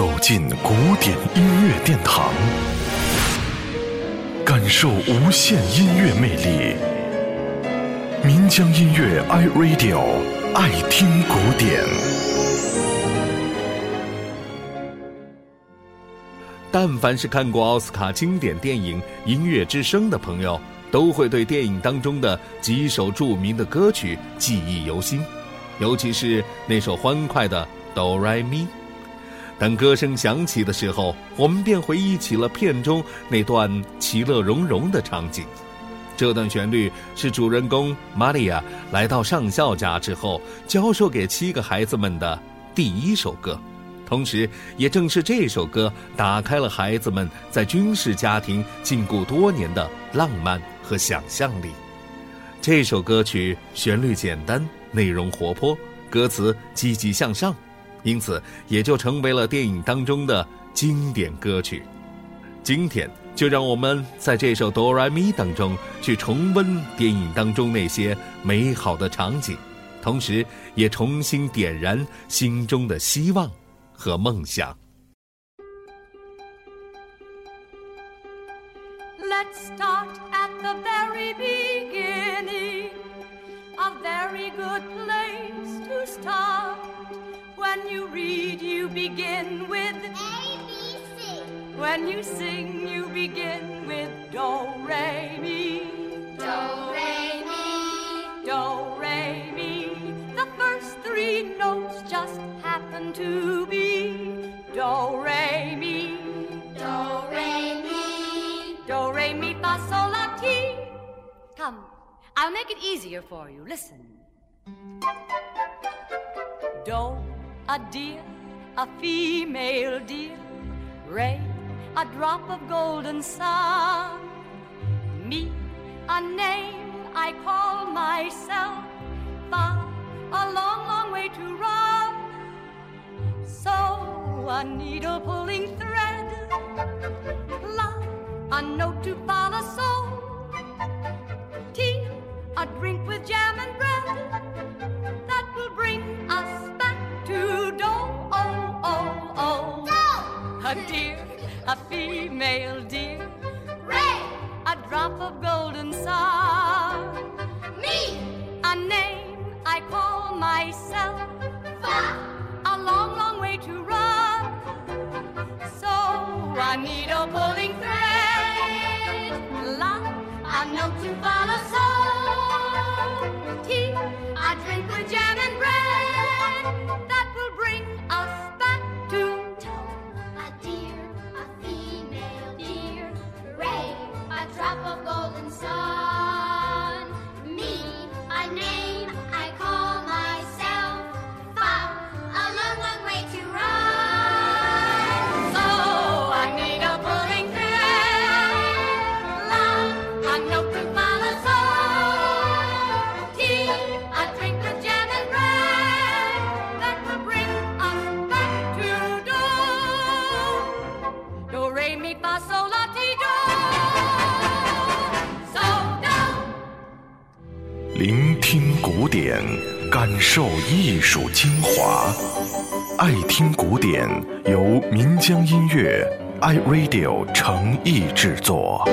走进古典音乐殿堂，感受无限音乐魅力。民江音乐 iRadio 爱听古典。但凡是看过奥斯卡经典电影《音乐之声》的朋友，都会对电影当中的几首著名的歌曲记忆犹新，尤其是那首欢快的《哆来咪》。当歌声响起的时候，我们便回忆起了片中那段其乐融融的场景。这段旋律是主人公玛利亚来到上校家之后教授给七个孩子们的第一首歌，同时也正是这首歌打开了孩子们在军事家庭禁锢多年的浪漫和想象力。这首歌曲旋律简单，内容活泼，歌词积极向上。因此，也就成为了电影当中的经典歌曲。今天，就让我们在这首《哆来咪》当中去重温电影当中那些美好的场景，同时也重新点燃心中的希望和梦想。Let's start at the very beginning, a very good place to. When you read, you begin with A, B, C. When you sing, you begin with Do, Re, Mi. Do, re, mi. Do, Re, Mi. The first three notes just happen to be Do, Re, Mi. Do, re, mi. Do, Re, Mi, Fa, Sol, La, Ti. Come, I'll make it easier for you. Listen. Do, a deer, a female deer. Ray, a drop of golden sun. Me, a name I call myself. Fa, a long, long way to run. So, a needle pulling thread. A deer, a female deer. Ray. A drop of golden sun. Me. A name I call myself. Fa. A long, long way to run. So I need a needle pulling thread. La, a note to follow. So tea, a drink with jam and bread. 聆听古典，感受艺术精华。爱听古典，由民江音乐 iRadio 诚意制作。